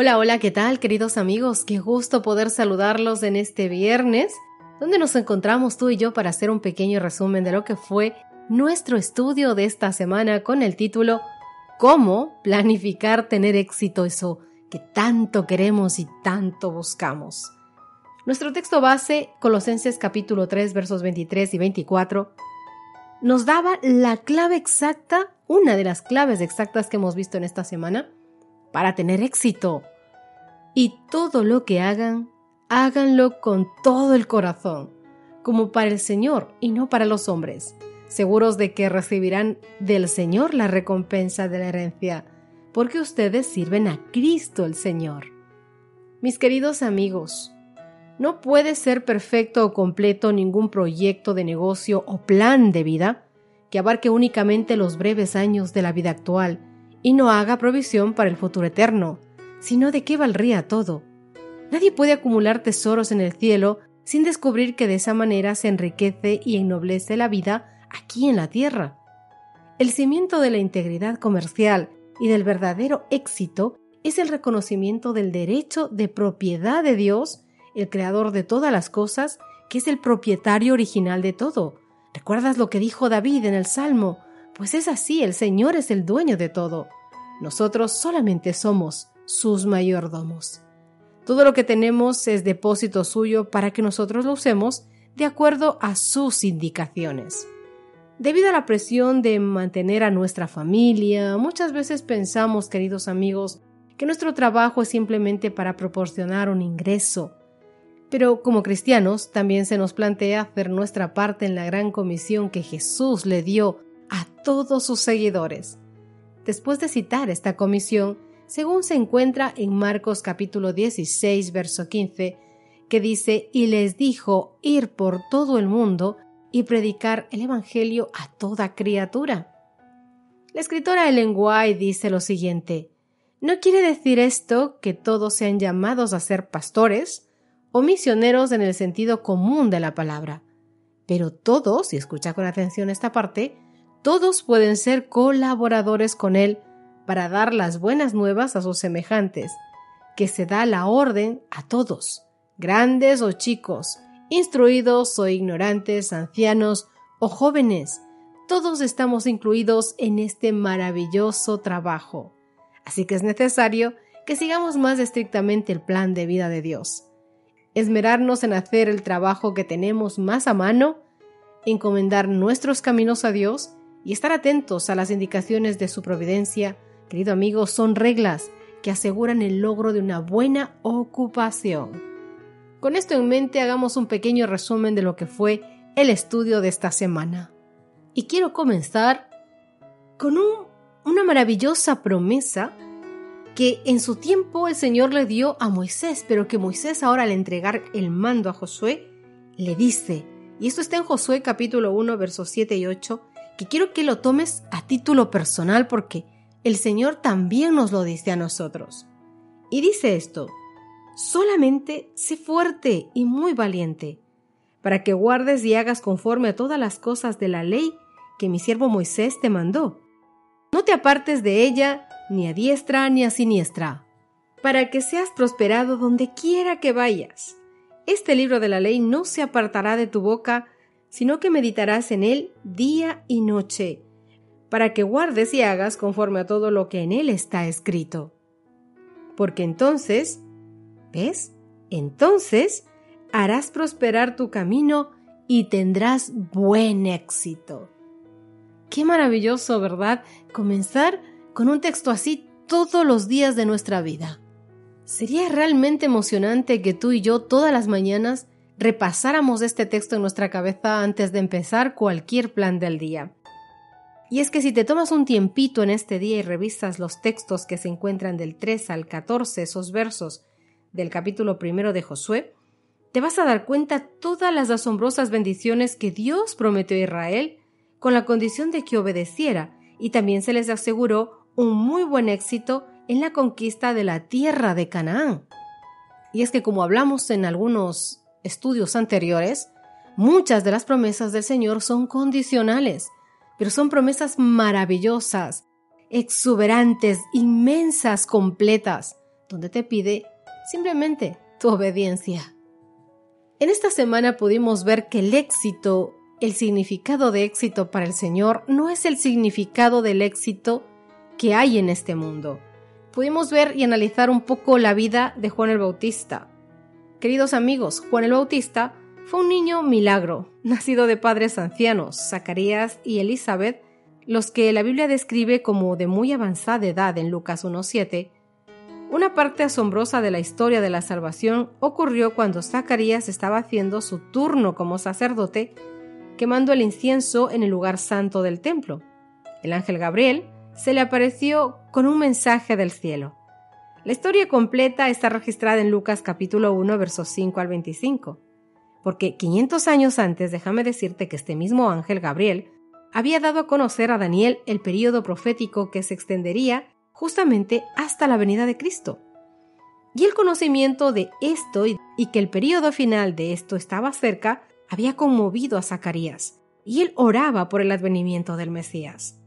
Hola, hola, ¿qué tal queridos amigos? Qué gusto poder saludarlos en este viernes donde nos encontramos tú y yo para hacer un pequeño resumen de lo que fue nuestro estudio de esta semana con el título ¿Cómo planificar tener éxito eso que tanto queremos y tanto buscamos? Nuestro texto base, Colosenses capítulo 3 versos 23 y 24, nos daba la clave exacta, una de las claves exactas que hemos visto en esta semana, para tener éxito. Y todo lo que hagan, háganlo con todo el corazón, como para el Señor y no para los hombres, seguros de que recibirán del Señor la recompensa de la herencia, porque ustedes sirven a Cristo el Señor. Mis queridos amigos, no puede ser perfecto o completo ningún proyecto de negocio o plan de vida que abarque únicamente los breves años de la vida actual y no haga provisión para el futuro eterno, sino de qué valdría todo Nadie puede acumular tesoros en el cielo sin descubrir que de esa manera se enriquece y ennoblece la vida aquí en la tierra. El cimiento de la integridad comercial y del verdadero éxito es el reconocimiento del derecho de propiedad de Dios, el creador de todas las cosas, que es el propietario original de todo. ¿Recuerdas lo que dijo David en el Salmo? Pues es así, el Señor es el dueño de todo. Nosotros solamente somos sus mayordomos. Todo lo que tenemos es depósito suyo para que nosotros lo usemos de acuerdo a sus indicaciones. Debido a la presión de mantener a nuestra familia, muchas veces pensamos, queridos amigos, que nuestro trabajo es simplemente para proporcionar un ingreso. Pero como cristianos también se nos plantea hacer nuestra parte en la gran comisión que Jesús le dio a todos sus seguidores. Después de citar esta comisión, según se encuentra en Marcos capítulo 16, verso 15, que dice, y les dijo ir por todo el mundo y predicar el Evangelio a toda criatura. La escritora Ellen White dice lo siguiente, no quiere decir esto que todos sean llamados a ser pastores o misioneros en el sentido común de la palabra, pero todos, y escucha con atención esta parte, todos pueden ser colaboradores con él para dar las buenas nuevas a sus semejantes, que se da la orden a todos, grandes o chicos, instruidos o ignorantes, ancianos o jóvenes. Todos estamos incluidos en este maravilloso trabajo. Así que es necesario que sigamos más estrictamente el plan de vida de Dios. Esmerarnos en hacer el trabajo que tenemos más a mano, encomendar nuestros caminos a Dios y estar atentos a las indicaciones de su providencia querido amigo, son reglas que aseguran el logro de una buena ocupación. Con esto en mente hagamos un pequeño resumen de lo que fue el estudio de esta semana. Y quiero comenzar con una maravillosa promesa que en su tiempo el Señor le dio a Moisés, pero que Moisés ahora al entregar el mando a Josué le dice, y esto está en Josué capítulo 1 versos 7 y 8, que quiero que lo tomes a título personal porque el Señor también nos lo dice a nosotros. Y dice esto, solamente sé fuerte y muy valiente, para que guardes y hagas conforme a todas las cosas de la ley que mi siervo Moisés te mandó. No te apartes de ella ni a diestra ni a siniestra, para que seas prosperado donde quiera que vayas. Este libro de la ley no se apartará de tu boca, sino que meditarás en él día y noche para que guardes y hagas conforme a todo lo que en él está escrito. Porque entonces ¿Ves? Entonces harás prosperar tu camino y tendrás buen éxito. Qué maravilloso, ¿verdad? Comenzar con un texto así todos los días de nuestra vida. Sería realmente emocionante que tú y yo todas las mañanas repasáramos este texto en nuestra cabeza antes de empezar cualquier plan del día. Y es que si te tomas un tiempito en este día y revisas los textos que se encuentran del 3 al 14, esos versos del capítulo primero de Josué, te vas a dar cuenta todas las asombrosas bendiciones que Dios prometió a Israel con la condición de que obedeciera, y también se les aseguró un muy buen éxito en la conquista de la tierra de Canaán. Y es que como hablamos en algunos estudios anteriores, muchas de las promesas del Señor son condicionales, pero son promesas maravillosas, exuberantes, inmensas, completas, donde te pide simplemente tu obediencia. En esta semana pudimos ver que el éxito, el significado de éxito para el Señor, no es el significado del éxito que hay en este mundo. Pudimos ver y analizar un poco la vida de Juan el Bautista. Queridos amigos, Juan el Bautista fue un niño milagro, nacido de padres ancianos, Zacarías y Elizabeth, los que la Biblia describe como de muy avanzada edad en Lucas 1.7, una parte asombrosa de la historia de la salvación ocurrió cuando Zacarías estaba haciendo su turno como sacerdote, quemando el incienso en el lugar santo del templo. El ángel Gabriel se le apareció con un mensaje del cielo. La historia completa está registrada en Lucas capítulo 1 versos 5 al 25. Porque 500 años antes, déjame decirte que este mismo ángel Gabriel había dado a conocer a Daniel el período profético que se extendería justamente hasta la venida de Cristo. Y el conocimiento de esto y que el periodo final de esto estaba cerca había conmovido a Zacarías, y él oraba por el advenimiento del Mesías.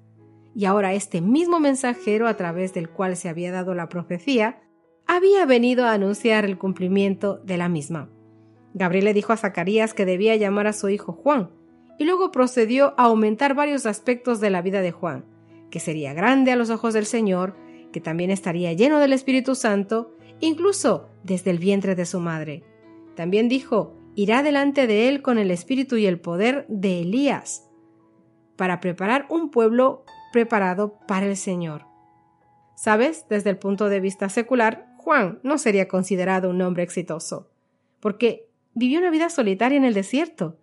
Y ahora este mismo mensajero a través del cual se había dado la profecía, había venido a anunciar el cumplimiento de la misma. Gabriel le dijo a Zacarías que debía llamar a su hijo Juan, y luego procedió a aumentar varios aspectos de la vida de Juan, que sería grande a los ojos del Señor, que también estaría lleno del Espíritu Santo, incluso desde el vientre de su madre. También dijo, irá delante de él con el espíritu y el poder de Elías, para preparar un pueblo preparado para el Señor. Sabes, desde el punto de vista secular, Juan no sería considerado un hombre exitoso, porque vivió una vida solitaria en el desierto.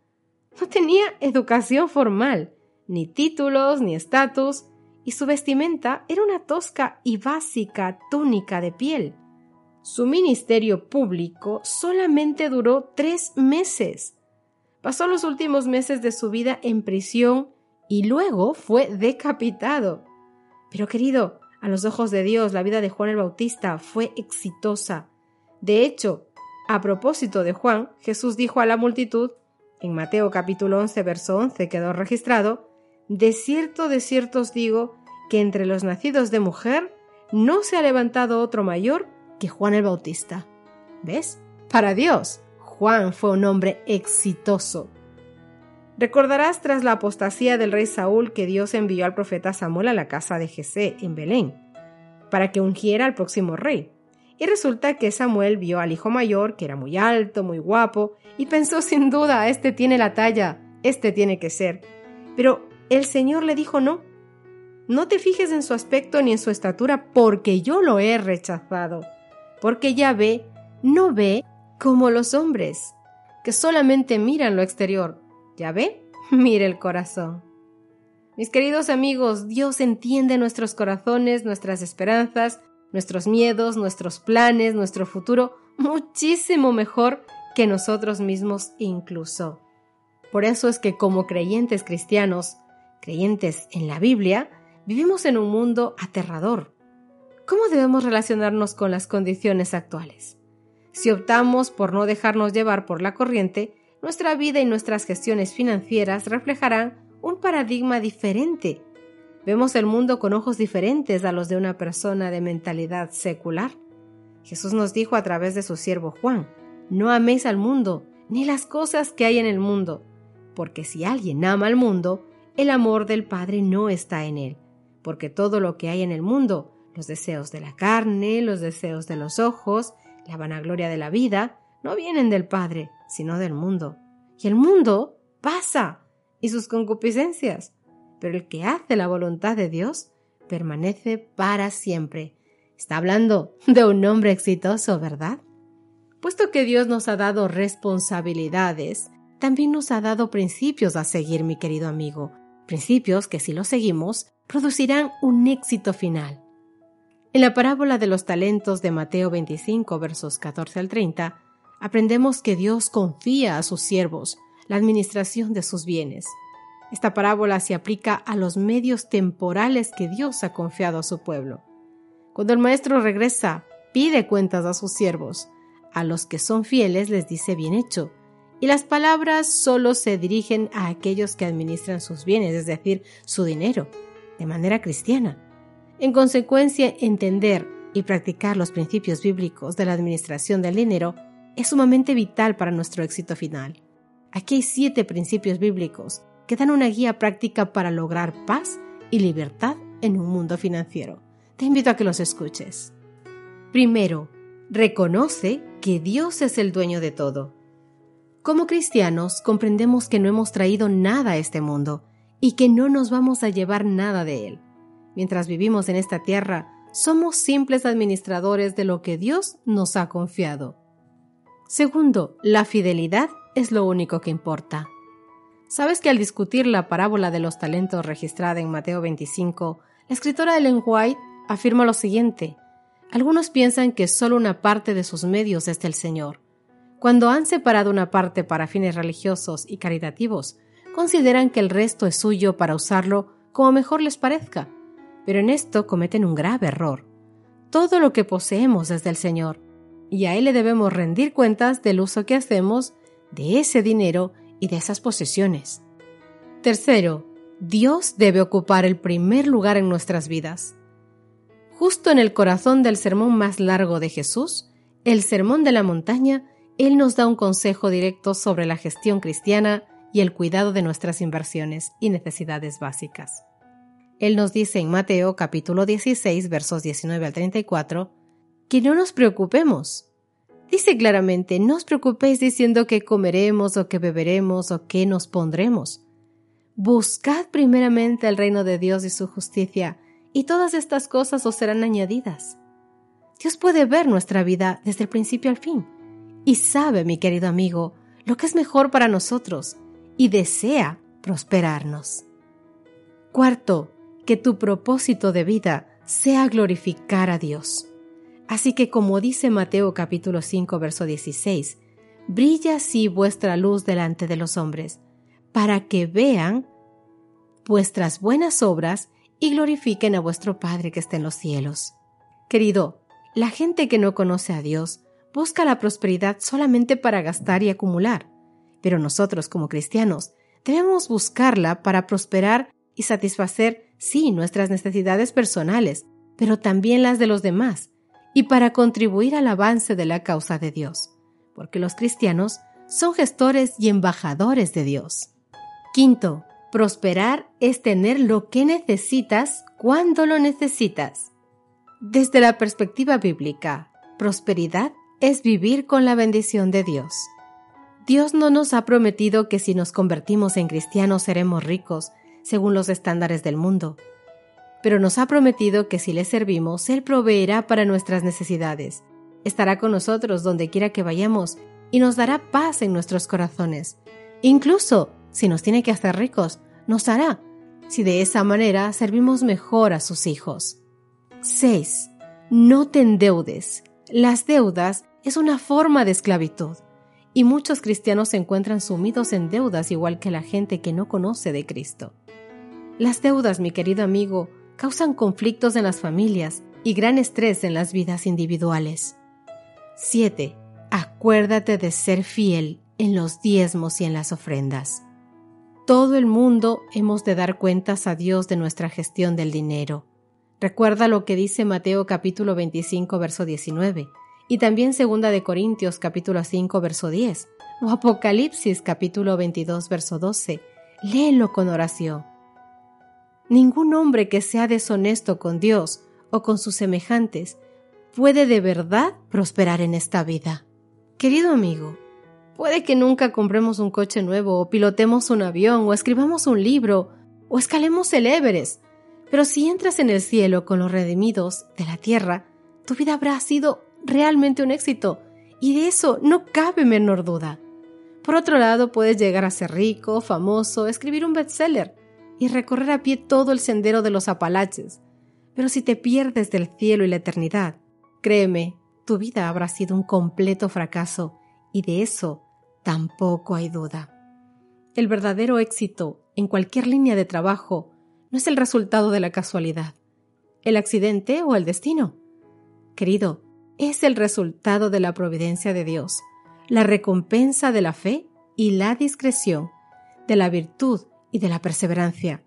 No tenía educación formal, ni títulos, ni estatus, y su vestimenta era una tosca y básica túnica de piel. Su ministerio público solamente duró tres meses. Pasó los últimos meses de su vida en prisión y luego fue decapitado. Pero querido, a los ojos de Dios la vida de Juan el Bautista fue exitosa. De hecho, a propósito de Juan, Jesús dijo a la multitud, en Mateo capítulo 11, verso 11 quedó registrado, De cierto, de cierto os digo, que entre los nacidos de mujer no se ha levantado otro mayor que Juan el Bautista. ¿Ves? Para Dios, Juan fue un hombre exitoso. Recordarás tras la apostasía del rey Saúl que Dios envió al profeta Samuel a la casa de Jesé en Belén, para que ungiera al próximo rey. Y resulta que Samuel vio al hijo mayor, que era muy alto, muy guapo, y pensó sin duda, este tiene la talla, este tiene que ser. Pero el Señor le dijo no, no te fijes en su aspecto ni en su estatura, porque yo lo he rechazado. Porque ya ve, no ve como los hombres, que solamente miran lo exterior. ¿Ya ve? Mire el corazón. Mis queridos amigos, Dios entiende nuestros corazones, nuestras esperanzas, nuestros miedos, nuestros planes, nuestro futuro muchísimo mejor que nosotros mismos incluso. Por eso es que como creyentes cristianos, creyentes en la Biblia, Vivimos en un mundo aterrador. ¿Cómo debemos relacionarnos con las condiciones actuales? Si optamos por no dejarnos llevar por la corriente, nuestra vida y nuestras gestiones financieras reflejarán un paradigma diferente. Vemos el mundo con ojos diferentes a los de una persona de mentalidad secular. Jesús nos dijo a través de su siervo Juan, no améis al mundo, ni las cosas que hay en el mundo, porque si alguien ama al mundo, el amor del Padre no está en él porque todo lo que hay en el mundo, los deseos de la carne, los deseos de los ojos, la vanagloria de la vida, no vienen del Padre, sino del mundo. Y el mundo pasa, y sus concupiscencias, pero el que hace la voluntad de Dios permanece para siempre. Está hablando de un hombre exitoso, ¿verdad? Puesto que Dios nos ha dado responsabilidades, también nos ha dado principios a seguir, mi querido amigo, principios que si los seguimos producirán un éxito final. En la parábola de los talentos de Mateo 25, versos 14 al 30, aprendemos que Dios confía a sus siervos la administración de sus bienes. Esta parábola se aplica a los medios temporales que Dios ha confiado a su pueblo. Cuando el maestro regresa, pide cuentas a sus siervos. A los que son fieles les dice bien hecho. Y las palabras solo se dirigen a aquellos que administran sus bienes, es decir, su dinero, de manera cristiana. En consecuencia, entender y practicar los principios bíblicos de la administración del dinero es sumamente vital para nuestro éxito final. Aquí hay siete principios bíblicos que dan una guía práctica para lograr paz y libertad en un mundo financiero. Te invito a que los escuches. Primero, reconoce que Dios es el dueño de todo. Como cristianos, comprendemos que no hemos traído nada a este mundo y que no nos vamos a llevar nada de él. Mientras vivimos en esta tierra, somos simples administradores de lo que Dios nos ha confiado. Segundo, la fidelidad es lo único que importa. ¿Sabes que al discutir la parábola de los talentos registrada en Mateo 25, la escritora Ellen White afirma lo siguiente. Algunos piensan que solo una parte de sus medios es del Señor. Cuando han separado una parte para fines religiosos y caritativos, consideran que el resto es suyo para usarlo como mejor les parezca. Pero en esto cometen un grave error. Todo lo que poseemos es del Señor, y a Él le debemos rendir cuentas del uso que hacemos de ese dinero y de esas posesiones. Tercero, Dios debe ocupar el primer lugar en nuestras vidas. Justo en el corazón del sermón más largo de Jesús, el Sermón de la Montaña, Él nos da un consejo directo sobre la gestión cristiana y el cuidado de nuestras inversiones y necesidades básicas. Él nos dice en Mateo capítulo 16 versos 19 al 34 que no nos preocupemos Dice claramente, no os preocupéis diciendo que comeremos o que beberemos o que nos pondremos. Buscad primeramente el reino de Dios y su justicia, y todas estas cosas os serán añadidas. Dios puede ver nuestra vida desde el principio al fin, y sabe, mi querido amigo, lo que es mejor para nosotros, y desea prosperarnos. Cuarto, que tu propósito de vida sea glorificar a Dios. Así que como dice Mateo capítulo 5 verso 16, brilla así vuestra luz delante de los hombres, para que vean vuestras buenas obras y glorifiquen a vuestro Padre que está en los cielos. Querido, la gente que no conoce a Dios busca la prosperidad solamente para gastar y acumular, pero nosotros como cristianos debemos buscarla para prosperar y satisfacer, sí, nuestras necesidades personales, pero también las de los demás, y para contribuir al avance de la causa de Dios, porque los cristianos son gestores y embajadores de Dios. Quinto, prosperar es tener lo que necesitas cuando lo necesitas. Desde la perspectiva bíblica, prosperidad es vivir con la bendición de Dios. Dios no nos ha prometido que si nos convertimos en cristianos seremos ricos, según los estándares del mundo, pero nos ha prometido que si le servimos, Él proveerá para nuestras necesidades, estará con nosotros donde quiera que vayamos y nos dará paz en nuestros corazones. Incluso, si nos tiene que hacer ricos, nos hará, si de esa manera servimos mejor a sus hijos. 6. No te endeudes. Las deudas es una forma de esclavitud, y muchos cristianos se encuentran sumidos en deudas igual que la gente que no conoce de Cristo. Las deudas, mi querido amigo, causan conflictos en las familias y gran estrés en las vidas individuales. 7. Acuérdate de ser fiel en los diezmos y en las ofrendas. Todo el mundo hemos de dar cuentas a Dios de nuestra gestión del dinero. Recuerda lo que dice Mateo capítulo 25 verso 19 y también segunda de Corintios capítulo 5 verso 10 o Apocalipsis capítulo 22 verso 12. Léelo con oración. Ningún hombre que sea deshonesto con Dios o con sus semejantes puede de verdad prosperar en esta vida. Querido amigo, puede que nunca compremos un coche nuevo, o pilotemos un avión, o escribamos un libro, o escalemos el Everest, pero si entras en el cielo con los redimidos de la tierra, tu vida habrá sido realmente un éxito, y de eso no cabe menor duda. Por otro lado, puedes llegar a ser rico, famoso, escribir un bestseller y recorrer a pie todo el sendero de los Apalaches. Pero si te pierdes del cielo y la eternidad, créeme, tu vida habrá sido un completo fracaso y de eso tampoco hay duda. El verdadero éxito en cualquier línea de trabajo no es el resultado de la casualidad, el accidente o el destino. Querido, es el resultado de la providencia de Dios, la recompensa de la fe y la discreción, de la virtud y de la perseverancia.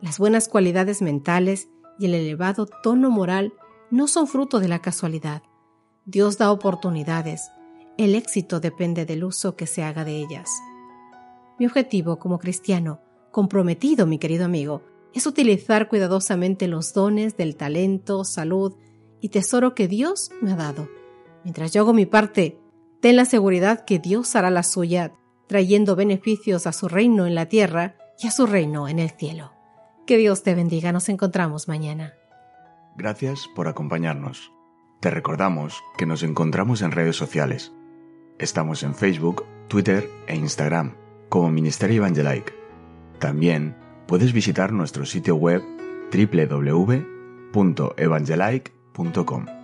Las buenas cualidades mentales y el elevado tono moral no son fruto de la casualidad. Dios da oportunidades. El éxito depende del uso que se haga de ellas. Mi objetivo como cristiano, comprometido, mi querido amigo, es utilizar cuidadosamente los dones del talento, salud y tesoro que Dios me ha dado. Mientras yo hago mi parte, ten la seguridad que Dios hará la suya, trayendo beneficios a su reino en la tierra y a su reino en el cielo. Que Dios te bendiga, nos encontramos mañana. Gracias por acompañarnos. Te recordamos que nos encontramos en redes sociales. Estamos en Facebook, Twitter e Instagram como Ministerio Evangelike. También puedes visitar nuestro sitio web www.evangelike.com.